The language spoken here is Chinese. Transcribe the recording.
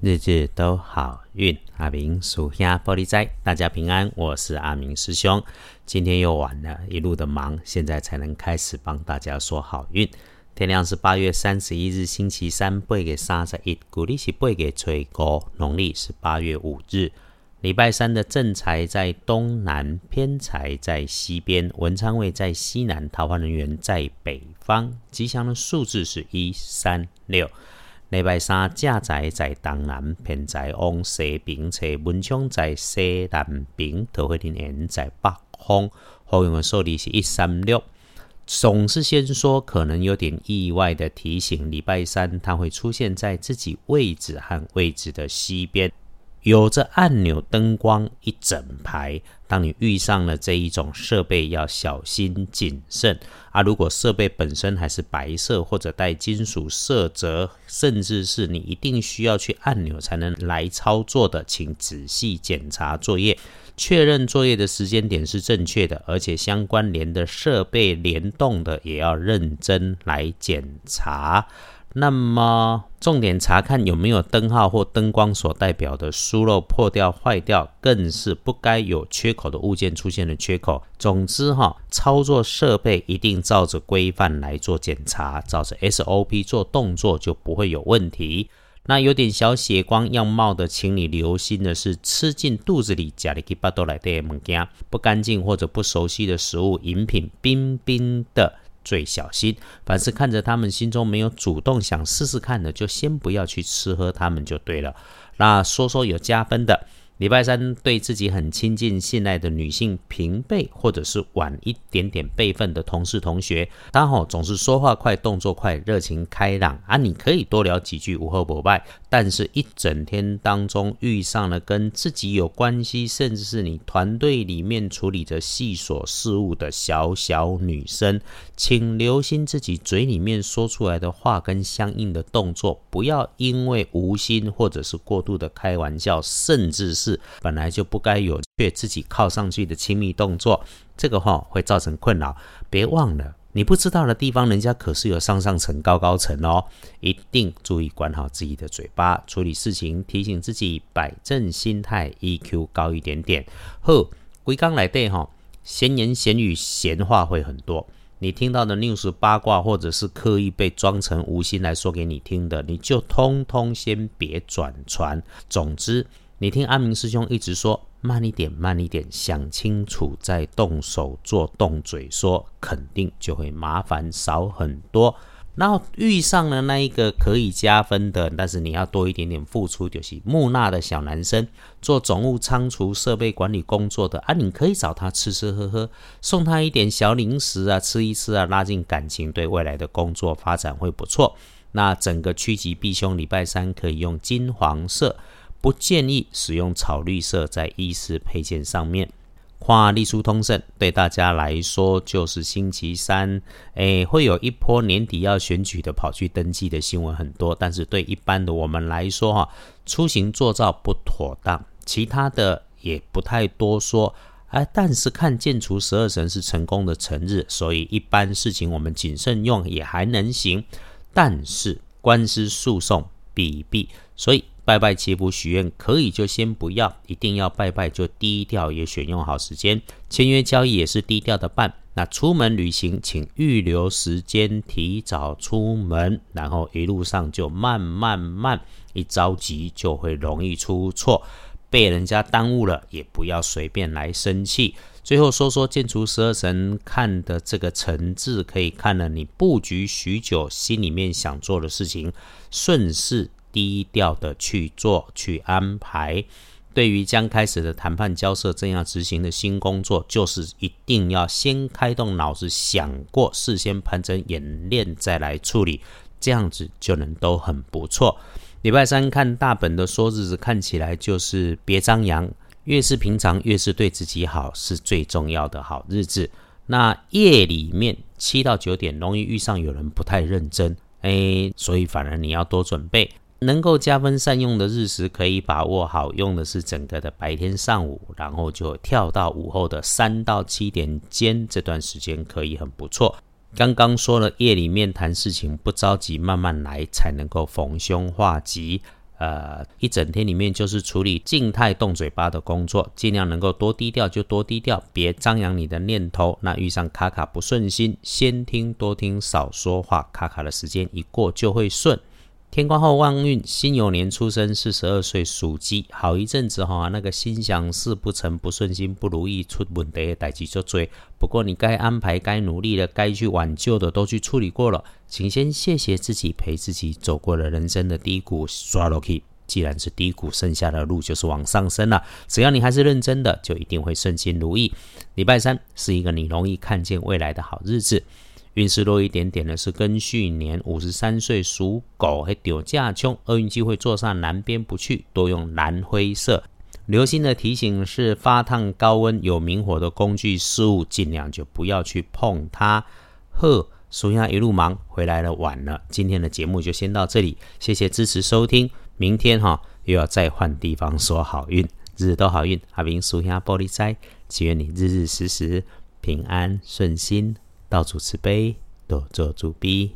日日都好运。阿明属下玻璃斋，大家平安。我是阿明师兄。今天又晚了，一路的忙，现在才能开始帮大家说好运。天亮是八月三十一日，星期三，八月三十一，古历是八月初五，农历是八月五日。礼拜三的正财在东南，偏财在西边，文昌位在西南，桃花人员在北方。吉祥的数字是一三六。礼拜三正在在东南，偏在往西边，车文昌在西南边，桃花人员在北方。好用的数字是一三六。总是先说可能有点意外的提醒，礼拜三它会出现在自己位置和位置的西边。有着按钮灯光一整排，当你遇上了这一种设备，要小心谨慎啊！如果设备本身还是白色或者带金属色泽，甚至是你一定需要去按钮才能来操作的，请仔细检查作业，确认作业的时间点是正确的，而且相关联的设备联动的也要认真来检查。那么，重点查看有没有灯号或灯光所代表的疏漏、破掉、坏掉，更是不该有缺口的物件出现了缺口。总之，哈，操作设备一定照着规范来做检查，照着 SOP 做动作就不会有问题。那有点小血光样貌的，请你留心的是，吃进肚子里，家里给巴多来的物件，不干净或者不熟悉的食物、饮品，冰冰的。最小心，凡是看着他们心中没有主动想试试看的，就先不要去吃喝他们就对了。那说说有加分的。礼拜三对自己很亲近、信赖的女性平辈，或者是晚一点点辈分的同事、同学，刚好总是说话快、动作快、热情开朗啊，你可以多聊几句，无后不拜。但是，一整天当中遇上了跟自己有关系，甚至是你团队里面处理着细琐事务的小小女生，请留心自己嘴里面说出来的话跟相应的动作，不要因为无心或者是过度的开玩笑，甚至是。本来就不该有却自己靠上去的亲密动作，这个话会造成困扰。别忘了，你不知道的地方，人家可是有上上层、高高层哦。一定注意管好自己的嘴巴，处理事情提醒自己摆正心态，EQ 高一点点。呵，归刚来对哈，闲言闲语、闲话会很多。你听到的 news 八卦，或者是刻意被装成无心来说给你听的，你就通通先别转传。总之。你听阿明师兄一直说慢一点，慢一点，想清楚再动手做，动嘴说，肯定就会麻烦少很多。然后遇上了那一个可以加分的，但是你要多一点点付出，就是木讷的小男生，做总务仓储设备管理工作的啊，你可以找他吃吃喝喝，送他一点小零食啊，吃一吃啊，拉近感情，对未来的工作发展会不错。那整个趋吉避凶，礼拜三可以用金黄色。不建议使用草绿色在衣饰配件上面。跨立书通胜对大家来说就是星期三，诶，会有一波年底要选举的跑去登记的新闻很多。但是对一般的我们来说，哈，出行做照不妥当，其他的也不太多说。哎，但是看建除十二神是成功的成日，所以一般事情我们谨慎用也还能行。但是官司诉讼必避，所以。拜拜祈福许愿可以就先不要，一定要拜拜就低调，也选用好时间。签约交易也是低调的办。那出门旅行，请预留时间，提早出门，然后一路上就慢慢慢，一着急就会容易出错，被人家耽误了，也不要随便来生气。最后说说建筑十二神看的这个层次，可以看了你布局许久，心里面想做的事情，顺势。低调的去做去安排，对于将开始的谈判交涉正要执行的新工作，就是一定要先开动脑子想过，事先盘整演练再来处理，这样子就能都很不错。礼拜三看大本的说日子，看起来就是别张扬，越是平常越是对自己好，是最重要的好日子。那夜里面七到九点容易遇上有人不太认真，哎，所以反而你要多准备。能够加分善用的日食可以把握好，用的是整个的白天上午，然后就跳到午后的三到七点间这段时间可以很不错。刚刚说了，夜里面谈事情不着急，慢慢来才能够逢凶化吉。呃，一整天里面就是处理静态动嘴巴的工作，尽量能够多低调就多低调，别张扬你的念头。那遇上卡卡不顺心，先听多听少说话，卡卡的时间一过就会顺。天光后旺运，辛酉年出生，四十二岁属鸡，好一阵子哈，那个心想事不成，不顺心，不如意，出问题的代志就追。不过你该安排、该努力的、该去挽救的都去处理过了，请先谢谢自己，陪自己走过了人生的低谷，刷落去。既然是低谷，剩下的路就是往上升了。只要你还是认真的，就一定会顺心如意。礼拜三是一个你容易看见未来的好日子。运势弱一点点的是庚戌年五十三岁属狗，还丢架冲，厄运机会坐上南边不去，多用蓝灰色。留心的提醒是发烫、高温、有明火的工具事物，尽量就不要去碰它。呵，属下一路忙回来了，晚了。今天的节目就先到这里，谢谢支持收听。明天哈又要再换地方说好运，日日都好运。阿明属下玻璃斋，祈愿你日日时时平安顺心。到处慈悲，多做主逼。